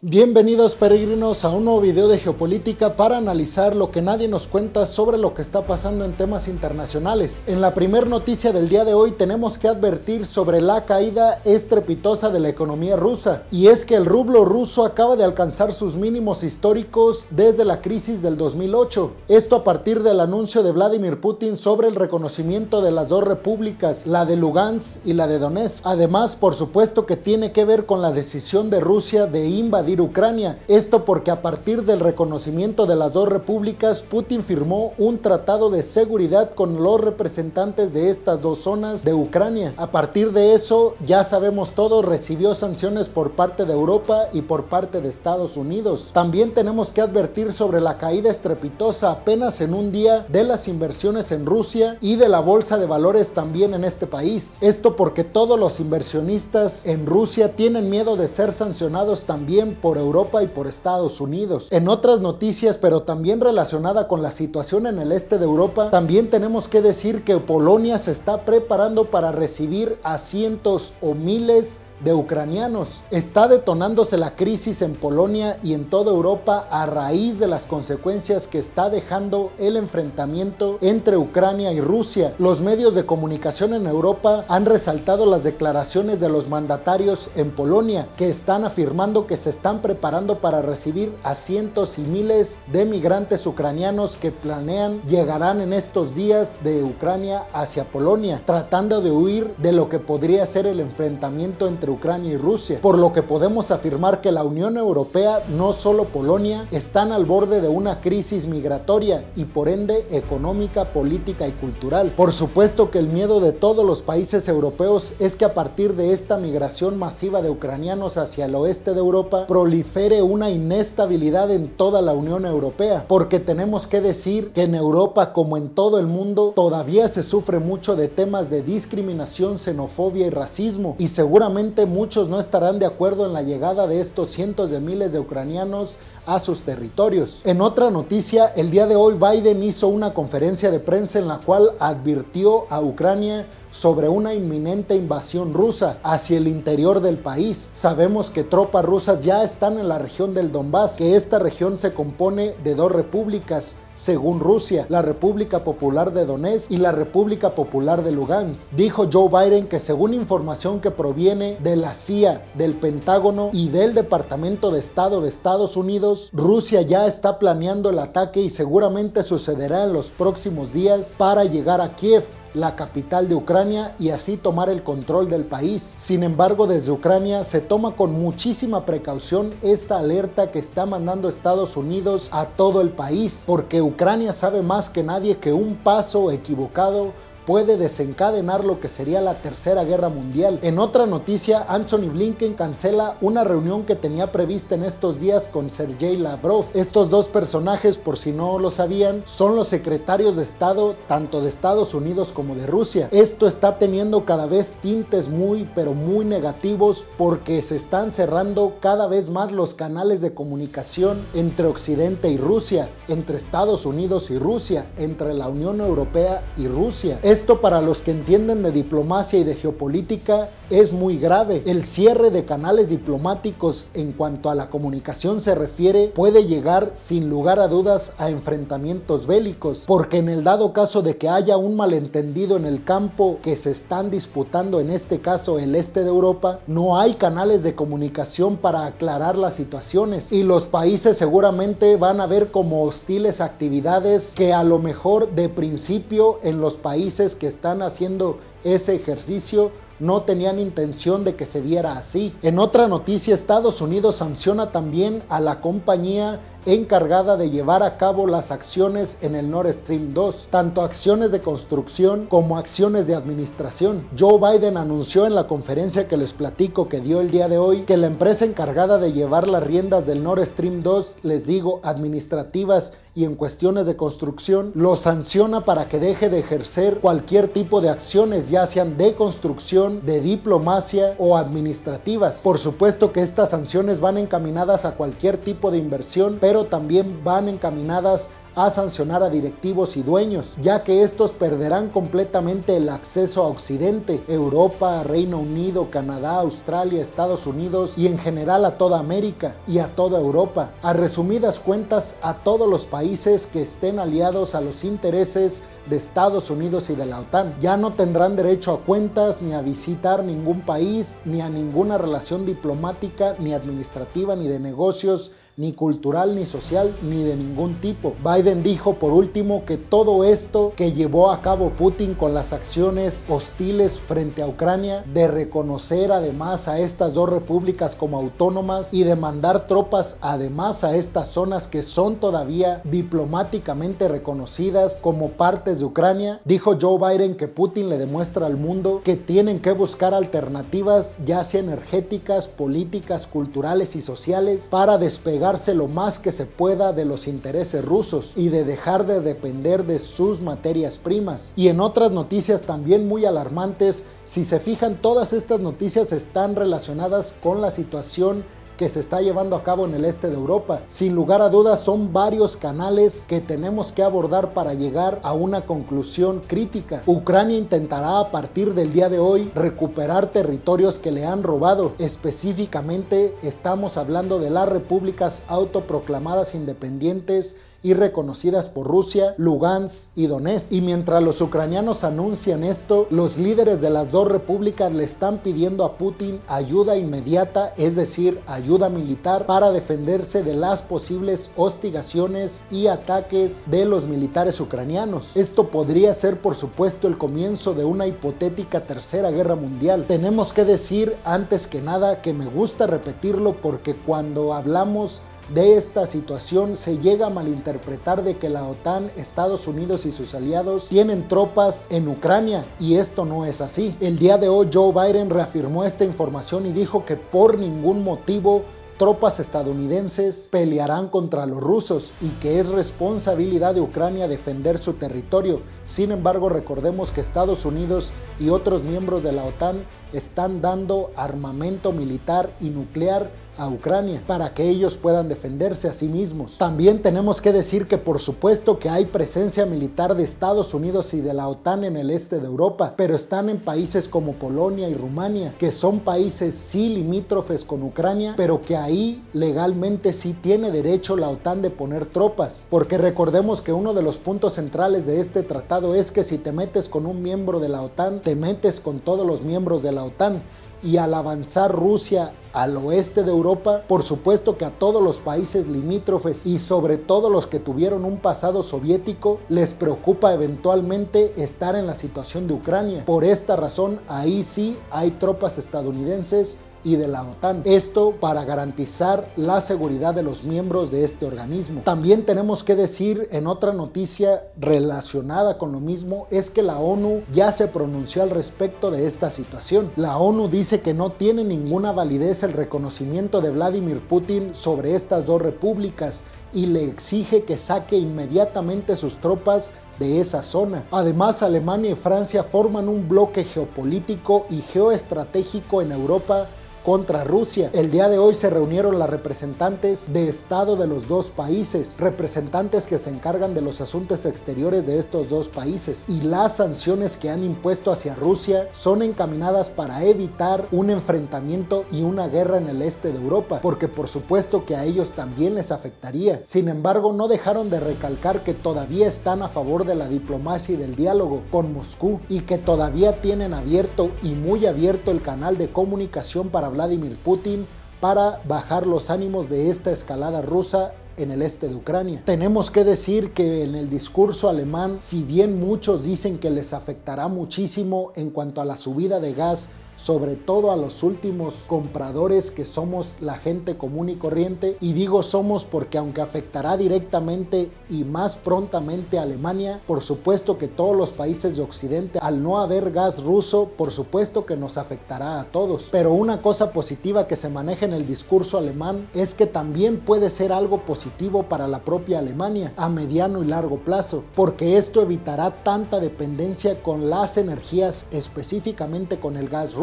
Bienvenidos peregrinos a un nuevo video de geopolítica para analizar lo que nadie nos cuenta sobre lo que está pasando en temas internacionales. En la primera noticia del día de hoy tenemos que advertir sobre la caída estrepitosa de la economía rusa y es que el rublo ruso acaba de alcanzar sus mínimos históricos desde la crisis del 2008. Esto a partir del anuncio de Vladimir Putin sobre el reconocimiento de las dos repúblicas, la de Lugansk y la de Donetsk. Además, por supuesto que tiene que ver con la decisión de Rusia de invadir Ucrania. Esto porque a partir del reconocimiento de las dos repúblicas, Putin firmó un tratado de seguridad con los representantes de estas dos zonas de Ucrania. A partir de eso, ya sabemos todo, recibió sanciones por parte de Europa y por parte de Estados Unidos. También tenemos que advertir sobre la caída estrepitosa apenas en un día de las inversiones en Rusia y de la bolsa de valores también en este país. Esto porque todos los inversionistas en Rusia tienen miedo de ser sancionados también por Europa y por Estados Unidos. En otras noticias, pero también relacionada con la situación en el este de Europa, también tenemos que decir que Polonia se está preparando para recibir a cientos o miles de ucranianos. Está detonándose la crisis en Polonia y en toda Europa a raíz de las consecuencias que está dejando el enfrentamiento entre Ucrania y Rusia. Los medios de comunicación en Europa han resaltado las declaraciones de los mandatarios en Polonia que están afirmando que se están preparando para recibir a cientos y miles de migrantes ucranianos que planean llegarán en estos días de Ucrania hacia Polonia, tratando de huir de lo que podría ser el enfrentamiento entre Ucrania y Rusia, por lo que podemos afirmar que la Unión Europea, no solo Polonia, están al borde de una crisis migratoria y por ende económica, política y cultural. Por supuesto que el miedo de todos los países europeos es que a partir de esta migración masiva de ucranianos hacia el oeste de Europa prolifere una inestabilidad en toda la Unión Europea, porque tenemos que decir que en Europa como en todo el mundo todavía se sufre mucho de temas de discriminación, xenofobia y racismo y seguramente muchos no estarán de acuerdo en la llegada de estos cientos de miles de ucranianos a sus territorios. En otra noticia, el día de hoy Biden hizo una conferencia de prensa en la cual advirtió a Ucrania sobre una inminente invasión rusa hacia el interior del país. Sabemos que tropas rusas ya están en la región del Donbass, que esta región se compone de dos repúblicas, según Rusia, la República Popular de Donetsk y la República Popular de Lugansk. Dijo Joe Biden que según información que proviene de la CIA, del Pentágono y del Departamento de Estado de Estados Unidos, Rusia ya está planeando el ataque y seguramente sucederá en los próximos días para llegar a Kiev la capital de Ucrania y así tomar el control del país. Sin embargo, desde Ucrania se toma con muchísima precaución esta alerta que está mandando Estados Unidos a todo el país, porque Ucrania sabe más que nadie que un paso equivocado puede desencadenar lo que sería la tercera guerra mundial. En otra noticia, Anthony Blinken cancela una reunión que tenía prevista en estos días con Sergei Lavrov. Estos dos personajes, por si no lo sabían, son los secretarios de Estado tanto de Estados Unidos como de Rusia. Esto está teniendo cada vez tintes muy pero muy negativos porque se están cerrando cada vez más los canales de comunicación entre Occidente y Rusia, entre Estados Unidos y Rusia, entre la Unión Europea y Rusia. Esto para los que entienden de diplomacia y de geopolítica es muy grave. El cierre de canales diplomáticos en cuanto a la comunicación se refiere puede llegar sin lugar a dudas a enfrentamientos bélicos, porque en el dado caso de que haya un malentendido en el campo que se están disputando, en este caso el este de Europa, no hay canales de comunicación para aclarar las situaciones y los países seguramente van a ver como hostiles actividades que a lo mejor de principio en los países que están haciendo ese ejercicio no tenían intención de que se viera así. En otra noticia, Estados Unidos sanciona también a la compañía encargada de llevar a cabo las acciones en el Nord Stream 2, tanto acciones de construcción como acciones de administración. Joe Biden anunció en la conferencia que les platico que dio el día de hoy que la empresa encargada de llevar las riendas del Nord Stream 2, les digo, administrativas y en cuestiones de construcción, lo sanciona para que deje de ejercer cualquier tipo de acciones, ya sean de construcción, de diplomacia o administrativas. Por supuesto que estas sanciones van encaminadas a cualquier tipo de inversión, pero también van encaminadas a sancionar a directivos y dueños, ya que estos perderán completamente el acceso a Occidente, Europa, Reino Unido, Canadá, Australia, Estados Unidos y en general a toda América y a toda Europa. A resumidas cuentas, a todos los países que estén aliados a los intereses de Estados Unidos y de la OTAN. Ya no tendrán derecho a cuentas, ni a visitar ningún país, ni a ninguna relación diplomática, ni administrativa, ni de negocios ni cultural, ni social, ni de ningún tipo. Biden dijo por último que todo esto que llevó a cabo Putin con las acciones hostiles frente a Ucrania, de reconocer además a estas dos repúblicas como autónomas y de mandar tropas además a estas zonas que son todavía diplomáticamente reconocidas como partes de Ucrania, dijo Joe Biden que Putin le demuestra al mundo que tienen que buscar alternativas ya sea energéticas, políticas, culturales y sociales para despegar lo más que se pueda de los intereses rusos y de dejar de depender de sus materias primas. Y en otras noticias también muy alarmantes, si se fijan todas estas noticias están relacionadas con la situación que se está llevando a cabo en el este de Europa. Sin lugar a dudas son varios canales que tenemos que abordar para llegar a una conclusión crítica. Ucrania intentará a partir del día de hoy recuperar territorios que le han robado. Específicamente estamos hablando de las repúblicas autoproclamadas independientes y reconocidas por Rusia, Lugansk y Donetsk. Y mientras los ucranianos anuncian esto, los líderes de las dos repúblicas le están pidiendo a Putin ayuda inmediata, es decir, ayuda militar para defenderse de las posibles hostigaciones y ataques de los militares ucranianos. Esto podría ser, por supuesto, el comienzo de una hipotética tercera guerra mundial. Tenemos que decir antes que nada que me gusta repetirlo porque cuando hablamos de esta situación se llega a malinterpretar de que la OTAN, Estados Unidos y sus aliados tienen tropas en Ucrania y esto no es así. El día de hoy Joe Biden reafirmó esta información y dijo que por ningún motivo tropas estadounidenses pelearán contra los rusos y que es responsabilidad de Ucrania defender su territorio. Sin embargo, recordemos que Estados Unidos y otros miembros de la OTAN están dando armamento militar y nuclear a Ucrania para que ellos puedan defenderse a sí mismos. También tenemos que decir que por supuesto que hay presencia militar de Estados Unidos y de la OTAN en el este de Europa, pero están en países como Polonia y Rumania, que son países sí limítrofes con Ucrania, pero que ahí legalmente sí tiene derecho la OTAN de poner tropas, porque recordemos que uno de los puntos centrales de este tratado es que si te metes con un miembro de la OTAN, te metes con todos los miembros de la OTAN y al avanzar Rusia al oeste de Europa, por supuesto que a todos los países limítrofes y sobre todo los que tuvieron un pasado soviético les preocupa eventualmente estar en la situación de Ucrania. Por esta razón, ahí sí hay tropas estadounidenses y de la OTAN. Esto para garantizar la seguridad de los miembros de este organismo. También tenemos que decir en otra noticia relacionada con lo mismo es que la ONU ya se pronunció al respecto de esta situación. La ONU dice que no tiene ninguna validez el reconocimiento de Vladimir Putin sobre estas dos repúblicas y le exige que saque inmediatamente sus tropas de esa zona. Además, Alemania y Francia forman un bloque geopolítico y geoestratégico en Europa contra Rusia. El día de hoy se reunieron las representantes de Estado de los dos países, representantes que se encargan de los asuntos exteriores de estos dos países. Y las sanciones que han impuesto hacia Rusia son encaminadas para evitar un enfrentamiento y una guerra en el este de Europa, porque por supuesto que a ellos también les afectaría. Sin embargo, no dejaron de recalcar que todavía están a favor de la diplomacia y del diálogo con Moscú y que todavía tienen abierto y muy abierto el canal de comunicación para hablar Vladimir Putin para bajar los ánimos de esta escalada rusa en el este de Ucrania. Tenemos que decir que en el discurso alemán, si bien muchos dicen que les afectará muchísimo en cuanto a la subida de gas sobre todo a los últimos compradores que somos la gente común y corriente. Y digo somos porque aunque afectará directamente y más prontamente a Alemania, por supuesto que todos los países de Occidente, al no haber gas ruso, por supuesto que nos afectará a todos. Pero una cosa positiva que se maneja en el discurso alemán es que también puede ser algo positivo para la propia Alemania a mediano y largo plazo, porque esto evitará tanta dependencia con las energías, específicamente con el gas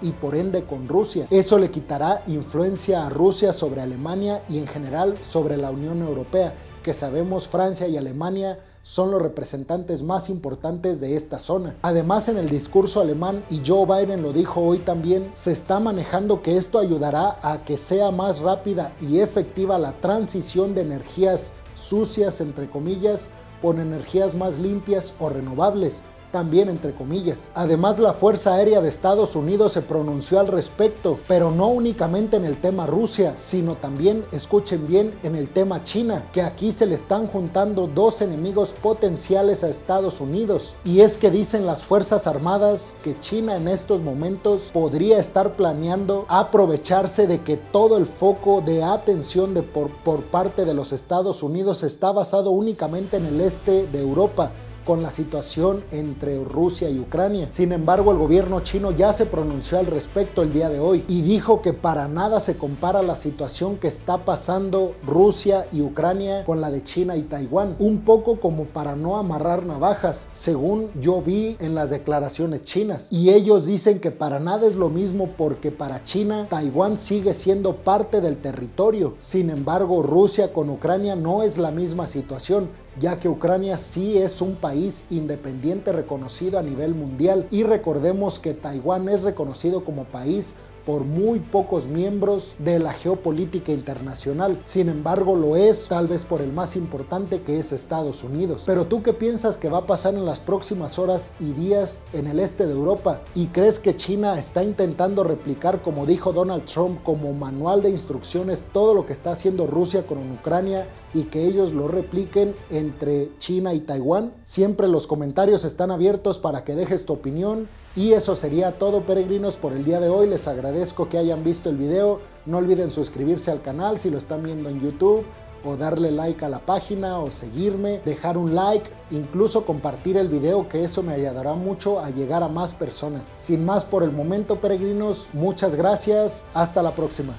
y por ende con Rusia. Eso le quitará influencia a Rusia sobre Alemania y en general sobre la Unión Europea que sabemos Francia y Alemania son los representantes más importantes de esta zona. Además, en el discurso alemán, y Joe Biden lo dijo hoy también, se está manejando que esto ayudará a que sea más rápida y efectiva la transición de energías sucias, entre comillas, por energías más limpias o renovables, también entre comillas. Además, la Fuerza Aérea de Estados Unidos se pronunció al respecto, pero no únicamente en el tema Rusia, sino también, escuchen bien, en el tema China, que aquí se le están juntando dos enemigos potenciales a Estados Unidos. Y es que dicen las Fuerzas Armadas que China en estos momentos podría estar planeando aprovecharse de que todo el foco de atención de por, por parte de los Estados Unidos está basado únicamente en el este de Europa con la situación entre Rusia y Ucrania. Sin embargo, el gobierno chino ya se pronunció al respecto el día de hoy y dijo que para nada se compara la situación que está pasando Rusia y Ucrania con la de China y Taiwán. Un poco como para no amarrar navajas, según yo vi en las declaraciones chinas. Y ellos dicen que para nada es lo mismo porque para China Taiwán sigue siendo parte del territorio. Sin embargo, Rusia con Ucrania no es la misma situación ya que Ucrania sí es un país independiente reconocido a nivel mundial. Y recordemos que Taiwán es reconocido como país por muy pocos miembros de la geopolítica internacional. Sin embargo, lo es tal vez por el más importante que es Estados Unidos. Pero tú qué piensas que va a pasar en las próximas horas y días en el este de Europa? ¿Y crees que China está intentando replicar, como dijo Donald Trump, como manual de instrucciones todo lo que está haciendo Rusia con Ucrania y que ellos lo repliquen entre China y Taiwán? Siempre los comentarios están abiertos para que dejes tu opinión y eso sería todo peregrinos por el día de hoy. Les agradezco que hayan visto el video. No olviden suscribirse al canal si lo están viendo en YouTube o darle like a la página o seguirme, dejar un like, incluso compartir el video que eso me ayudará mucho a llegar a más personas. Sin más por el momento peregrinos, muchas gracias, hasta la próxima.